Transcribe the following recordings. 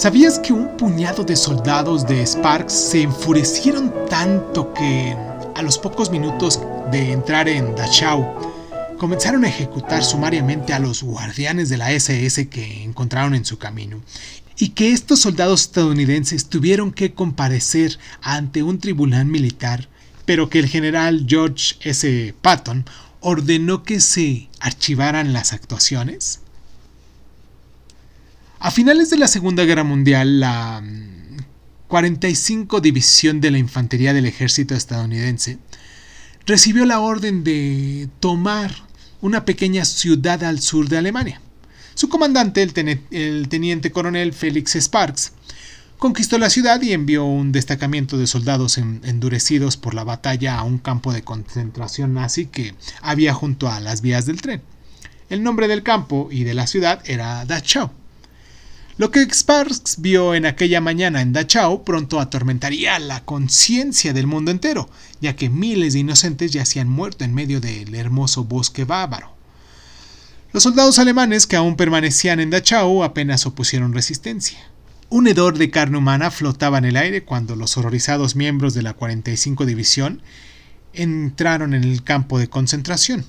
¿Sabías que un puñado de soldados de Sparks se enfurecieron tanto que a los pocos minutos de entrar en Dachau comenzaron a ejecutar sumariamente a los guardianes de la SS que encontraron en su camino y que estos soldados estadounidenses tuvieron que comparecer ante un tribunal militar, pero que el general George S. Patton ordenó que se archivaran las actuaciones? A finales de la Segunda Guerra Mundial, la 45 mm, División de la Infantería del Ejército estadounidense recibió la orden de tomar una pequeña ciudad al sur de Alemania. Su comandante, el, teniente coronel Felix Sparks, conquistó la ciudad y envió un destacamento de soldados endurecidos por la batalla a un campo de concentración nazi que había junto a las vías del tren. El nombre del campo y de la ciudad era Dachau. Lo que Sparks vio en aquella mañana en Dachau pronto atormentaría la conciencia del mundo entero, ya que miles de inocentes yacían muertos en medio del hermoso bosque bávaro. Los soldados alemanes que aún permanecían en Dachau apenas opusieron resistencia. Un hedor de carne humana flotaba en el aire cuando los horrorizados miembros de la 45 División entraron en el campo de concentración.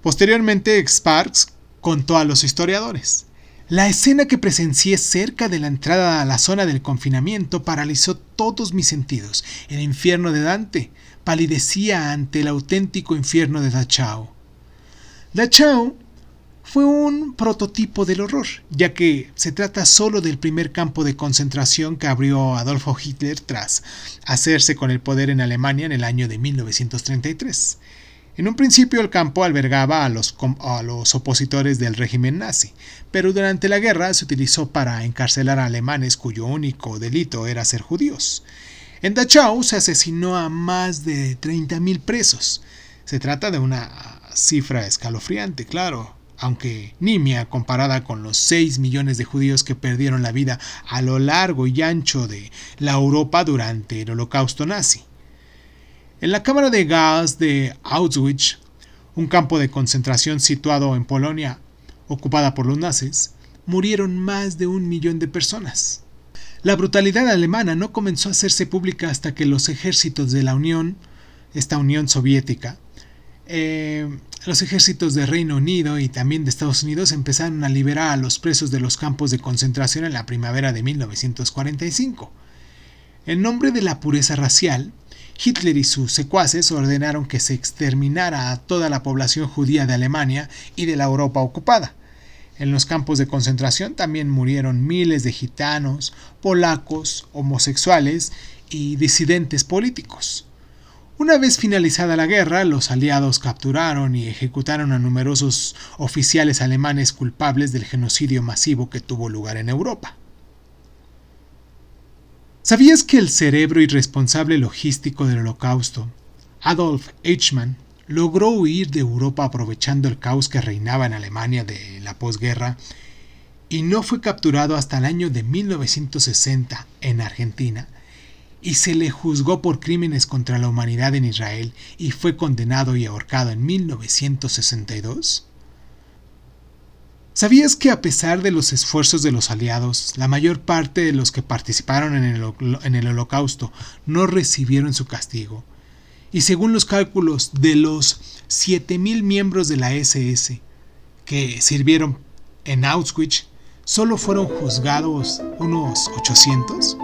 Posteriormente, Sparks contó a los historiadores. La escena que presencié cerca de la entrada a la zona del confinamiento paralizó todos mis sentidos. El infierno de Dante palidecía ante el auténtico infierno de Dachau. Dachau fue un prototipo del horror, ya que se trata solo del primer campo de concentración que abrió Adolfo Hitler tras hacerse con el poder en Alemania en el año de 1933. En un principio el campo albergaba a los, opositores del régimen nazi, pero durante la guerra se utilizó para encarcelar a alemanes cuyo único delito era ser judíos. En Dachau se asesinó a más de 30.000 presos. Se trata de una cifra escalofriante, claro, aunque nimia comparada con los 6 millones de judíos que perdieron la vida a lo largo y ancho de la Europa durante el holocausto nazi. En la cámara de gas de Auschwitz, un campo de concentración situado en Polonia, ocupada por los nazis, murieron más de un millón de personas. La brutalidad alemana no comenzó a hacerse pública hasta que los ejércitos de la Unión, esta Unión Soviética, eh, los ejércitos de Reino Unido y también de Estados Unidos empezaron a liberar a los presos de los campos de concentración en la primavera de 1945. En nombre de la pureza racial, Hitler y sus secuaces ordenaron que se exterminara a toda la población judía de Alemania y de la Europa ocupada. En los campos de concentración también murieron miles de gitanos, polacos, homosexuales y disidentes políticos. Una vez finalizada la guerra, los aliados capturaron y ejecutaron a numerosos oficiales alemanes culpables del genocidio masivo que tuvo lugar en Europa. ¿Sabías que el cerebro y responsable logístico del holocausto, Adolf Eichmann, logró huir de Europa aprovechando el caos que reinaba en Alemania de la posguerra y no fue capturado hasta el año de 1960 en Argentina y se le juzgó por crímenes contra la humanidad en Israel y fue condenado y ahorcado en 1962? ¿Sabías que a pesar de los esfuerzos de los aliados, la mayor parte de los que participaron en el, holocausto no recibieron su castigo? Y según los cálculos de los 7.000 miembros de la SS que sirvieron en Auschwitz, solo fueron juzgados unos 800.